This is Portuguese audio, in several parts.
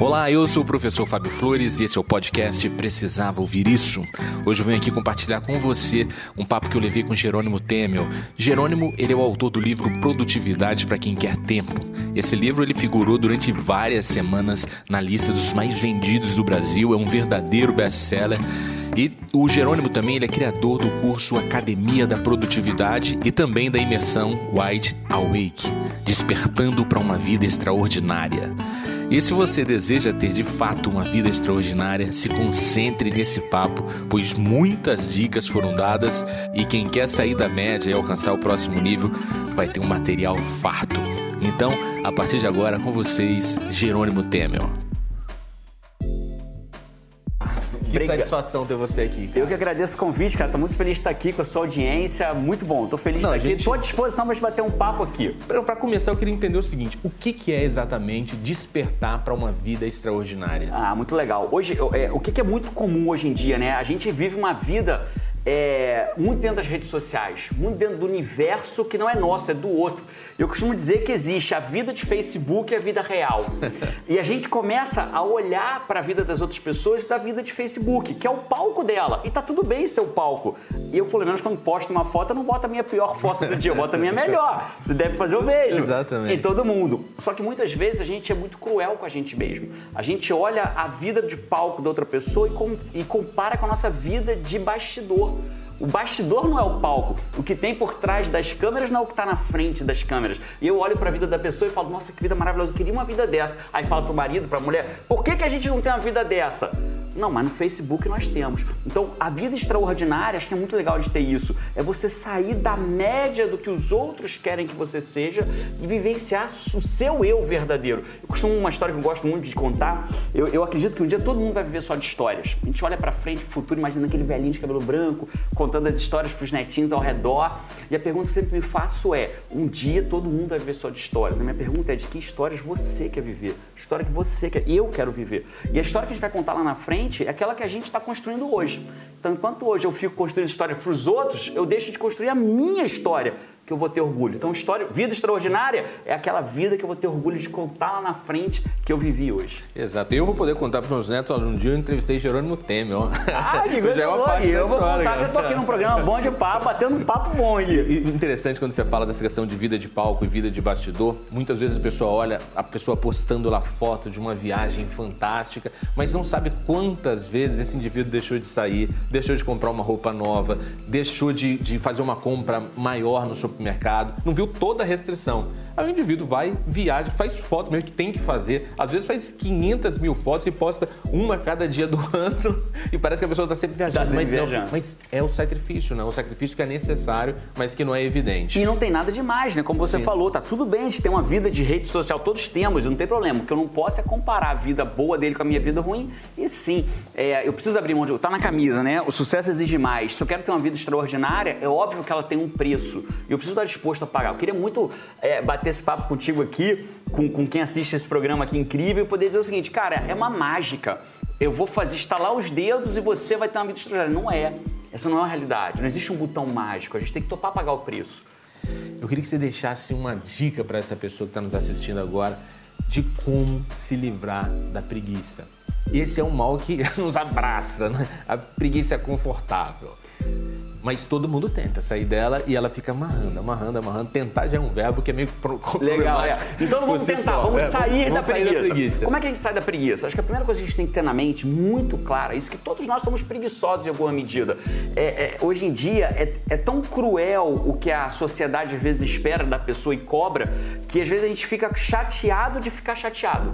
Olá, eu sou o professor Fábio Flores e esse é o podcast Precisava Ouvir Isso. Hoje eu venho aqui compartilhar com você um papo que eu levei com Jerônimo Temel. Jerônimo, ele é o autor do livro Produtividade para quem quer tempo. Esse livro ele figurou durante várias semanas na lista dos mais vendidos do Brasil, é um verdadeiro best-seller. E o Jerônimo também ele é criador do curso Academia da Produtividade e também da imersão Wide Awake, despertando para uma vida extraordinária. E se você deseja ter de fato uma vida extraordinária, se concentre nesse papo, pois muitas dicas foram dadas e quem quer sair da média e alcançar o próximo nível vai ter um material farto. Então, a partir de agora, com vocês, Jerônimo Temel. Que Obrigado. satisfação ter você aqui. Cara. Eu que agradeço o convite, cara. Tô muito feliz de estar aqui com a sua audiência. Muito bom. Tô feliz Não, de estar gente... aqui. Tô à disposição para bater um papo aqui. Para começar, eu queria entender o seguinte: o que, que é exatamente despertar para uma vida extraordinária? Ah, muito legal. Hoje, é, o que, que é muito comum hoje em dia, né? A gente vive uma vida é, muito dentro das redes sociais, muito dentro do universo que não é nosso, é do outro. Eu costumo dizer que existe a vida de Facebook e a vida real. e a gente começa a olhar para a vida das outras pessoas da vida de Facebook, que é o palco dela. E tá tudo bem ser o palco. E eu, pelo menos, quando posto uma foto, eu não boto a minha pior foto do dia, eu boto a minha melhor. Você deve fazer o mesmo. Exatamente. E todo mundo. Só que muitas vezes a gente é muito cruel com a gente mesmo. A gente olha a vida de palco da outra pessoa e, com, e compara com a nossa vida de bastidor. O bastidor não é o palco. O que tem por trás das câmeras não é o que está na frente das câmeras. E eu olho para a vida da pessoa e falo, nossa, que vida maravilhosa, eu queria uma vida dessa. Aí fala para o marido, para a mulher, por que, que a gente não tem uma vida dessa? Não, mas no Facebook nós temos. Então, a vida extraordinária, acho que é muito legal de ter isso. É você sair da média do que os outros querem que você seja e vivenciar o seu eu verdadeiro. Eu costumo uma história que eu gosto muito de contar. Eu, eu acredito que um dia todo mundo vai viver só de histórias. A gente olha para frente, futuro, imagina aquele velhinho de cabelo branco contando as histórias para os netinhos ao redor. E a pergunta que sempre me faço é: um dia todo mundo vai viver só de histórias. A minha pergunta é de que histórias você quer viver? História que você quer, eu quero viver. E a história que a gente vai contar lá na frente é aquela que a gente está construindo hoje. Então, enquanto hoje eu fico construindo história para os outros, eu deixo de construir a minha história que eu vou ter orgulho. Então, história, vida extraordinária é aquela vida que eu vou ter orgulho de contar lá na frente que eu vivi hoje. Exato. Eu vou poder contar para meus netos, um dia eu entrevistei Jerônimo Temer. Ah, que coisa é uma Eu vou história, contar que eu tô aqui num programa bom de papo, batendo um papo bom aí. E, interessante quando você fala dessa questão de vida de palco e vida de bastidor, muitas vezes a pessoa olha a pessoa postando lá foto de uma viagem fantástica, mas não sabe quantas vezes esse indivíduo deixou de sair, deixou de comprar uma roupa nova, deixou de, de fazer uma compra maior no seu supermercado, não viu toda a restrição. Aí o indivíduo vai, viaja, faz foto mesmo que tem que fazer. Às vezes faz 500 mil fotos e posta uma cada dia do ano e parece que a pessoa está sempre viajando. Tá sempre mas, viajando. Não, mas é o sacrifício, né? O sacrifício que é necessário, mas que não é evidente. E não tem nada demais, né? Como você sim. falou, tá tudo bem a gente ter uma vida de rede social, todos temos, não tem problema. O que eu não posso é comparar a vida boa dele com a minha vida ruim. E sim, é, eu preciso abrir mão de. Tá na camisa, né? O sucesso exige mais. Se eu quero ter uma vida extraordinária, é óbvio que ela tem um preço. E eu preciso estar disposto a pagar. Eu queria muito é, bater bater esse papo contigo aqui, com, com quem assiste esse programa aqui incrível, e poder dizer o seguinte, cara, é uma mágica. Eu vou fazer estalar os dedos e você vai ter uma vida extraordinária. Não é. Essa não é a realidade. Não existe um botão mágico. A gente tem que topar pagar o preço. Eu queria que você deixasse uma dica para essa pessoa que está nos assistindo agora de como se livrar da preguiça. Esse é um mal que nos abraça, né? A preguiça é confortável. Mas todo mundo tenta sair dela e ela fica amarrando, amarrando, amarrando. Tentar já é um verbo que é meio Legal, é. Então vamos tentar, só, vamos, é, sair, vamos da sair, da, preguiça. Como é que a gente sai da preguiça? Acho que a primeira coisa que a gente tem que ter na mente, muito clara, isso que todos nós somos preguiçosos em alguma medida. É, é, hoje em dia é, é tão cruel o que a sociedade às vezes espera da pessoa e cobra, que às vezes a gente fica chateado de ficar chateado.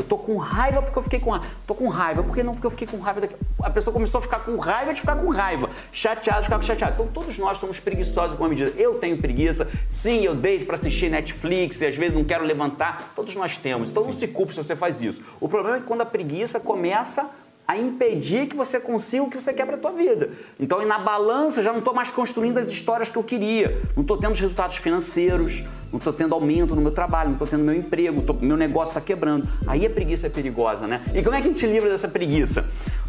Eu tô com raiva porque eu fiquei com raiva. Tô com raiva. Por que não? Porque eu fiquei com raiva daqui. A pessoa começou a ficar com raiva de ficar com raiva. Chateado de ficar com chateado. Então todos nós somos preguiçosos com uma medida. Eu tenho preguiça. Sim, eu deito para assistir Netflix e às vezes não quero levantar. Todos nós temos. Então não se culpe se você faz isso. O problema é que quando a preguiça começa a impedir que você consiga o que você quer para a tua vida. Então, na balança, já não estou mais construindo as histórias que eu queria. Não estou tendo os resultados financeiros, não estou tendo aumento no meu trabalho, não estou tendo meu emprego, tô, meu negócio está quebrando. Aí a preguiça é perigosa, né? E como é que a gente livra dessa preguiça?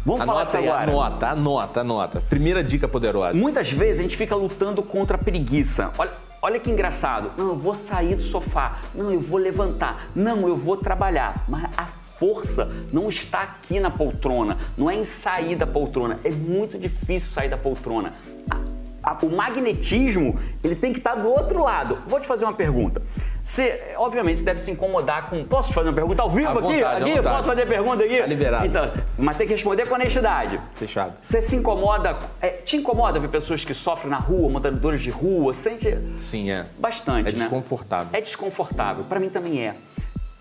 Vamos anota falar disso agora. Anota, anota, anota. Primeira dica poderosa. Muitas vezes a gente fica lutando contra a preguiça. Olha, Olha que engraçado. Não, eu vou sair do sofá. Não, eu vou levantar. Não, eu vou trabalhar. Mas a força não está aqui na poltrona, não é em sair da poltrona. É muito difícil sair da poltrona. A, a, o magnetismo ele tem que estar do outro lado. Vou te fazer uma pergunta. Você, obviamente, você deve se incomodar com. Posso te fazer uma pergunta ao vivo À aqui? vontade, aqui? Posso fazer pergunta aqui? Tá liberado. Então, mas tem que responder com honestidade. Fechado. Você se incomoda, é, te incomoda ver pessoas que sofrem na rua, moradores de rua? Sente Sim, é. bastante, É né? desconfortável. É desconfortável. Pra mim também é.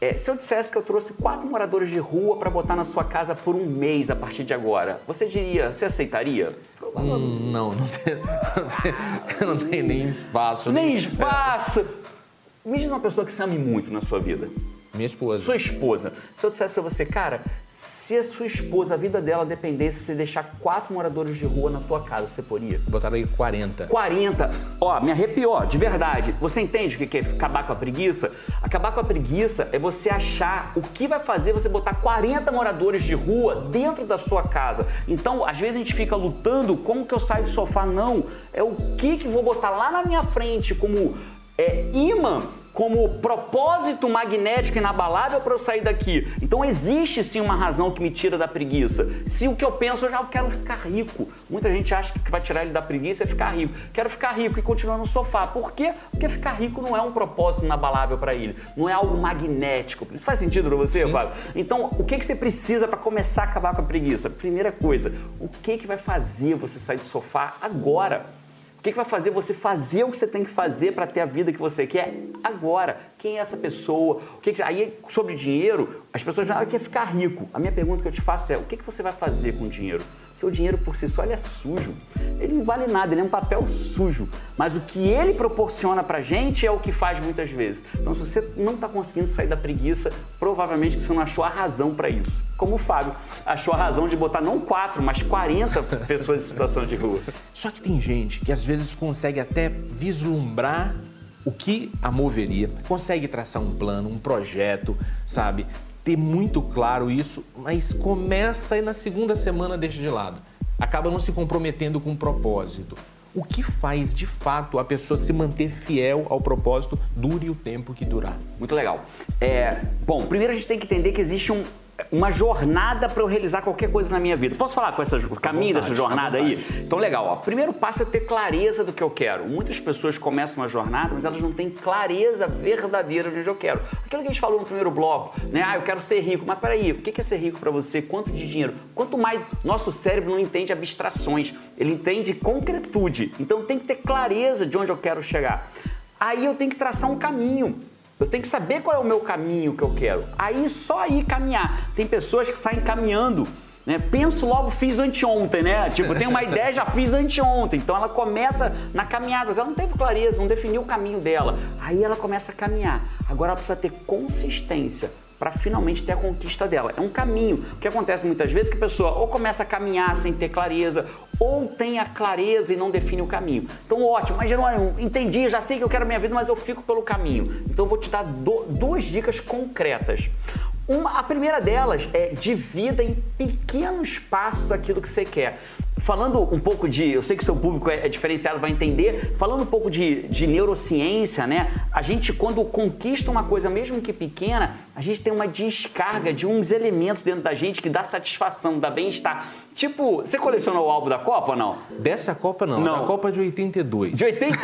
É, se eu dissesse que eu trouxe quatro moradores de rua pra botar na sua casa por um mês a partir de agora, você diria, você aceitaria? Hum, não, não tem, não tem, não tem nem espaço. Nem espaço. Me diz uma pessoa que você ame muito na sua vida. Minha esposa. Sua esposa. Se eu dissesse pra você, cara, se a sua esposa, a vida dela dependesse de você deixar quatro moradores de rua na tua casa, você poria? Botaram aí 40. 40. Ó, me arrepiou, de verdade. Você entende o que é acabar com a preguiça? Acabar com a preguiça é você achar o que vai fazer você botar 40 moradores de rua dentro da sua casa. Então, às vezes a gente fica lutando, como que eu saio do sofá? Não, é o que que vou botar lá na minha frente como é, imã como propósito magnético inabalável para eu sair daqui. Então existe sim uma razão que me tira da preguiça. Se o que eu penso, eu já quero ficar rico. Muita gente acha que o que vai tirar ele da preguiça é ficar rico. Quero ficar rico e continuar no sofá. Por quê? Porque ficar rico não é um propósito inabalável para ele. Não é algo magnético. Isso faz sentido para você, Fábio? Então, o que, que você precisa para começar a acabar com a preguiça? Primeira coisa, o que, que vai fazer você sair do sofá agora? O que, que vai fazer você fazer o que você tem que fazer para ter a vida que você quer agora? Quem é essa pessoa? O que que- Aí, sobre dinheiro, as pessoas falam que é ficar rico. A minha pergunta que eu te faço é: o que, que você vai fazer com o dinheiro? Porque o dinheiro por si só ele é sujo. Ele não vale nada, ele é um papel sujo. Mas o que ele proporciona pra gente é o que faz muitas vezes. Então, se você não está conseguindo sair da preguiça, provavelmente você não achou a razão para isso. Como o Fábio achou a razão de botar não quatro, mas 40 pessoas em situação de rua. Só que tem gente que às vezes consegue até vislumbrar o que a moveria, consegue traçar um plano, um projeto, sabe? Ter muito claro isso, mas começa e na segunda semana deixa de lado. Acaba não se comprometendo com o propósito. O que faz de fato a pessoa se manter fiel ao propósito, dure o tempo que durar? Muito legal. É, bom, primeiro a gente tem que entender que existe um- uma jornada para eu realizar qualquer coisa na minha vida. Posso falar com essa caminho vontade, dessa jornada aí? Então, legal. Ó. Primeiro passo é ter clareza do que eu quero. Muitas pessoas começam uma jornada, mas elas não têm clareza verdadeira de onde eu quero. Aquilo que a gente falou no primeiro bloco, né? Ah, eu quero ser rico. Mas peraí, o que é ser rico para você? Quanto de dinheiro? Quanto mais nosso cérebro não entende abstrações, ele entende concretude. Então tem que ter clareza de onde eu quero chegar. Aí eu tenho que traçar um caminho. Eu tenho que saber qual é o meu caminho que eu quero. Aí só aí caminhar. Tem pessoas que saem caminhando. Né? Penso logo, fiz anteontem, né? Tipo, tenho uma ideia, já fiz anteontem. Então ela começa na caminhada, ela não teve clareza, não definiu o caminho dela. Aí ela começa a caminhar. Agora ela precisa ter consistência para finalmente ter a conquista dela. É um caminho. O que acontece muitas vezes é que a pessoa ou começa a caminhar sem ter clareza, ou tem a clareza e não define o caminho. Então, ótimo, mas Jerônimo, entendi, já sei que eu quero a minha vida, mas eu fico pelo caminho. Então, eu vou te dar do- duas dicas concretas. Uma, a primeira delas é divida em pequenos passos aquilo que você quer. Falando um pouco de, eu sei que seu público é, é diferenciado, vai entender. Falando um pouco de, de neurociência, né? A gente, quando conquista uma coisa, mesmo que pequena, a gente tem uma descarga de uns elementos dentro da gente que dá satisfação, dá bem-estar. Tipo, você colecionou o álbum da Copa ou não? Dessa Copa não, Não. da Copa de 82. De 80.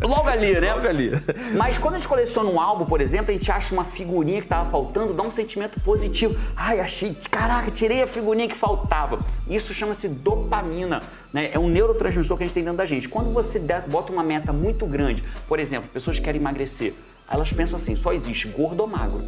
Logo ali, né? Logo ali. Mas quando a gente coleciona um álbum, por exemplo, a gente acha uma figurinha que estava faltando, dá um sentimento positivo. Ai, achei, caraca, tirei a figurinha que faltava. Isso chama-se dopamina, né? É um neurotransmissor que a gente tem dentro da gente. Quando você bota uma meta muito grande, por exemplo, pessoas que querem emagrecer, elas pensam assim, só existe gordo ou magro.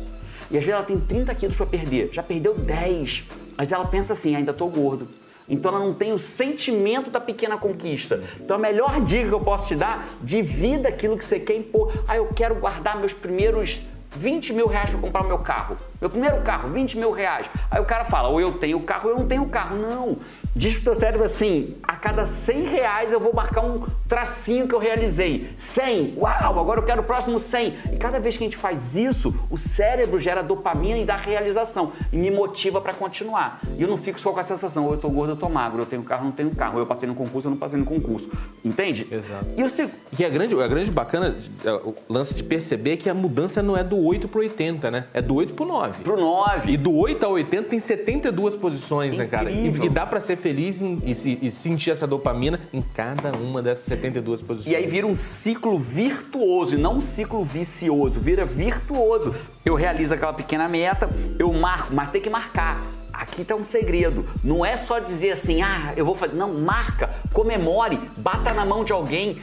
E às vezes ela tem 30 quilos para perder, já perdeu 10, mas ela pensa assim, ainda tô gordo. Então ela não tem o sentimento da pequena conquista. Então a melhor dica que eu posso te dar, divida aquilo que você quer impor. Ah, eu quero guardar meus primeiros 20 mil reais para comprar o meu carro. Meu primeiro carro, 20 mil reais. Aí o cara fala, ou eu tenho o carro ou eu não tenho o carro. Não. Diz pro teu cérebro assim, a cada 100 reais eu vou marcar um tracinho que eu realizei. 100, uau, agora eu quero o próximo 100. E cada vez que a gente faz isso, o cérebro gera dopamina e dá realização. E me motiva para continuar. E eu não fico só com a sensação, ou eu tô gordo, eu tô magro, eu tenho carro, não tenho carro, ou eu passei no concurso, ou não passei no concurso. Entende? Exato. E o segundo... Que é grande, é grande bacana é, o lance de perceber que a mudança não é do 8 pro 80, né? É do 8 pro 9. Pro 9. E do 8 ao 80 tem 72 posições, Incrível. né, cara? E, e dá para ser feliz em, e, e, sentir essa dopamina em cada uma dessas 72 posições. E aí vira um ciclo virtuoso e não um ciclo vicioso, vira virtuoso. Eu realizo aquela pequena meta, eu marco, mas tem que marcar aqui está um segredo. Não é só dizer assim, ah, eu vou fazer. Não, marca, comemore, bata na mão de alguém,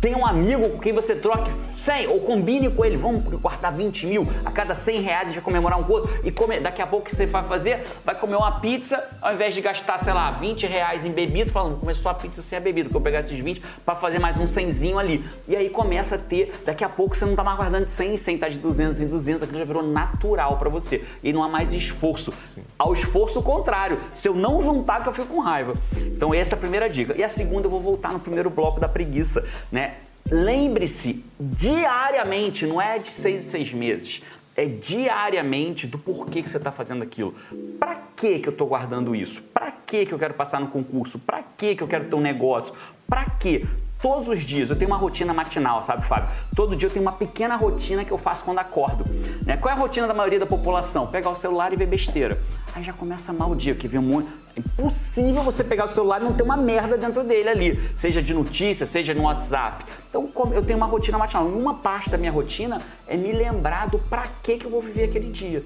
tem um amigo com quem você troque 100 ou combine com ele, vamos guardar 20 mil a cada 100 reais vai comemorar um outro e come, daqui a pouco o que você vai fazer? Vai comer uma pizza ao invés de gastar, sei lá, 20 reais em bebida, falando, começou a pizza sem a bebida, que eu pegar esses 20 para fazer mais um 100zinho ali. E aí começa a ter, daqui a pouco você não tá mais guardando de 100 em 100, tá de 200 em 200, aquilo já virou natural para você. E não há mais esforço. Ao esforço contrário, se eu não juntar que eu fico com raiva. Então essa é a primeira dica. E a segunda eu vou voltar no primeiro bloco da preguiça, né? Lembre-se diariamente, não é de seis em seis meses, é diariamente do porquê que você está fazendo aquilo. Para que que eu estou guardando isso? Para que que eu quero passar no concurso? Para que que eu quero ter um negócio? Para que? Todos os dias eu tenho uma rotina matinal, sabe, Fábio? Todo dia eu tenho uma pequena rotina que eu faço quando acordo. Né? Qual é a rotina da maioria da população? Pegar o celular e ver besteira. Aí já começa mal o dia, que vem um monte. É impossível você pegar o celular e não ter uma merda dentro dele ali, seja de notícia, seja no WhatsApp. Então eu tenho uma rotina matinal. Uma parte da minha rotina é me lembrar do pra que, que eu vou viver aquele dia.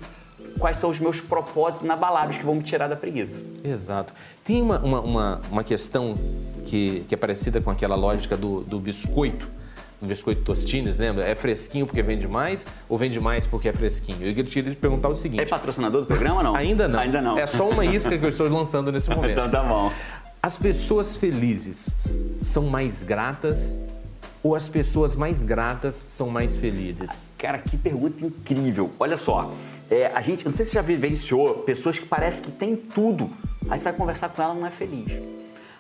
Quais são os meus propósitos inabaláveis que vão me tirar da preguiça. Exato. Tem uma, uma, uma, uma questão que, que é parecida com aquela lógica do, do biscoito biscoito Tostines, lembra? É fresquinho porque vende mais ou vende mais porque é fresquinho? Eu queria te perguntar o seguinte. É patrocinador do programa não? Ainda não. Ainda não. É só uma isca que eu estou lançando nesse momento. então tá bom. As pessoas felizes são mais gratas ou as pessoas mais gratas são mais felizes? Cara, que pergunta incrível. Olha só, é, a gente, não sei se você já vivenciou pessoas que parece que tem tudo, aí você vai conversar com ela não é feliz.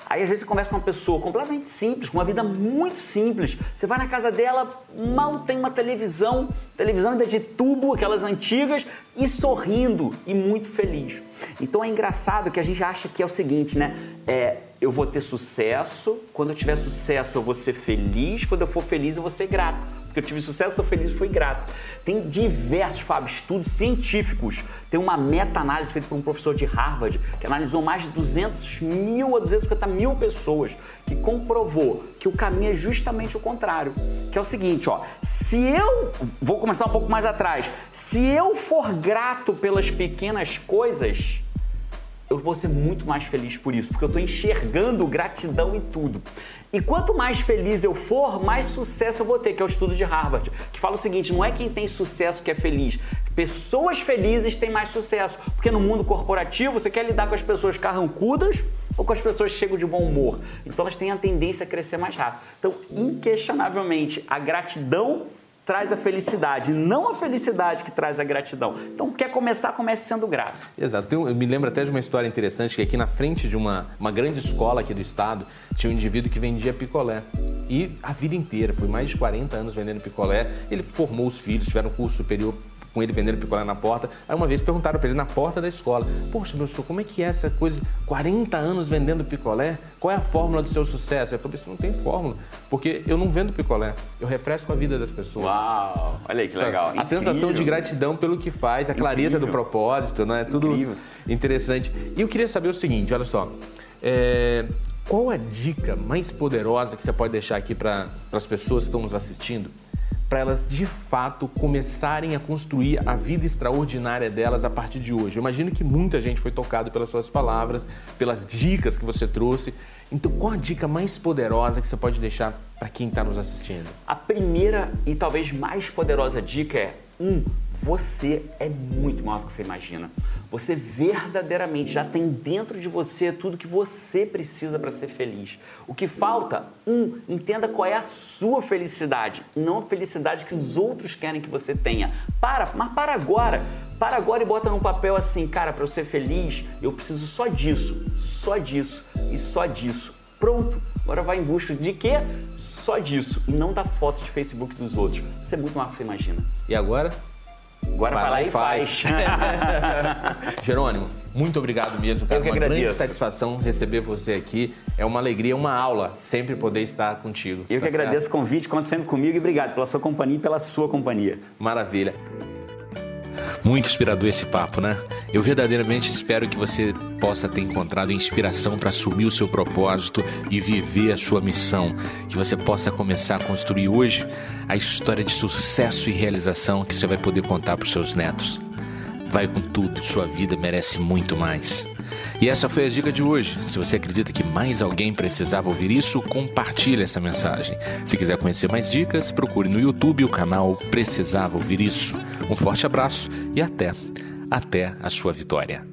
Aí às vezes você conversa com uma pessoa completamente simples, com uma vida muito simples. Você vai na casa dela, mal tem uma televisão, televisão ainda de tubo, aquelas antigas, e sorrindo e muito feliz. Então é engraçado que a gente acha que é o seguinte, né? É, eu vou ter sucesso, quando eu tiver sucesso eu vou ser feliz, quando eu for feliz eu vou ser grato porque eu tive sucesso, sou feliz e fui grato. Tem diversos, Fábio, estudos científicos. Tem uma meta-análise feita por um professor de Harvard que analisou mais de 200 mil a 250 mil pessoas que comprovou que o caminho é justamente o contrário. Que é o seguinte, ó, se eu vou começar um pouco mais atrás, se eu for grato pelas pequenas coisas, eu vou ser muito mais feliz por isso, porque eu estou enxergando gratidão em tudo. E quanto mais feliz eu for, mais sucesso eu vou ter, que é o estudo de Harvard, que fala o seguinte: não é quem tem sucesso que é feliz. Pessoas felizes têm mais sucesso, porque no mundo corporativo você quer lidar com as pessoas carrancudas ou com as pessoas que chegam de bom humor. Então elas têm a tendência a crescer mais rápido. Então, inquestionavelmente, a gratidão traz a felicidade, não a felicidade que traz a gratidão. Então, quer começar, comece sendo grato. Exato. Eu me lembro até de uma história interessante que aqui na frente de uma, uma grande escola aqui do estado tinha um indivíduo que vendia picolé. E a vida inteira, foi mais de 40 anos vendendo picolé. Ele formou os filhos, tiveram um curso superior com ele vendendo picolé na porta. Aí uma vez perguntaram para ele na porta da escola: Poxa, meu senhor, como é que é essa coisa? 40 anos vendendo picolé? Qual é a fórmula do seu sucesso? Ele falou: Isso não tem fórmula, porque eu não vendo picolé, eu refresco a vida das pessoas. Uau! Olha aí que legal. A Incrível. sensação de gratidão pelo que faz, a clareza Incrível. do propósito, não é? Tudo Incrível. interessante. E eu queria saber o seguinte: olha só. É, qual a dica mais poderosa que você pode deixar aqui para as pessoas que estão nos assistindo? Para elas de fato começarem a construir a vida extraordinária delas a partir de hoje. Eu imagino que muita gente foi tocado pelas suas palavras, pelas dicas que você trouxe. Então, qual a dica mais poderosa que você pode deixar para quem está nos assistindo? A primeira e talvez mais poderosa dica é: um, você é muito maior do que você imagina. Você verdadeiramente já tem dentro de você tudo que você precisa para ser feliz. O que falta, um, entenda qual é a sua felicidade, não a felicidade que os outros querem que você tenha. Para, mas para agora. Para agora e bota num papel assim, cara, para eu ser feliz, eu preciso só disso, só disso e só disso. Pronto. Agora vai em busca de quê? Só disso. E não da foto de Facebook dos outros. Isso é muito mais do que você imagina. E agora? Agora vai, lá e faz. faz. Jerônimo, muito obrigado mesmo, cara. Eu que uma agradeço. grande satisfação receber você aqui. É uma alegria, uma aula sempre poder estar contigo. Eu tá que certo? agradeço o convite, conta sempre comigo e obrigado pela sua companhia e pela sua companhia. Maravilha. Muito inspirador esse papo, né? Eu verdadeiramente espero que você possa ter encontrado inspiração para assumir o seu propósito e viver a sua missão. Que você possa começar a construir hoje a história de sucesso e realização que você vai poder contar para os seus netos. Vai com tudo, sua vida merece muito mais. E essa foi a dica de hoje. Se você acredita que mais alguém precisava ouvir isso, compartilhe essa mensagem. Se quiser conhecer mais dicas, procure no YouTube o canal Precisava Ouvir Isso. Um forte abraço e até, até a sua vitória.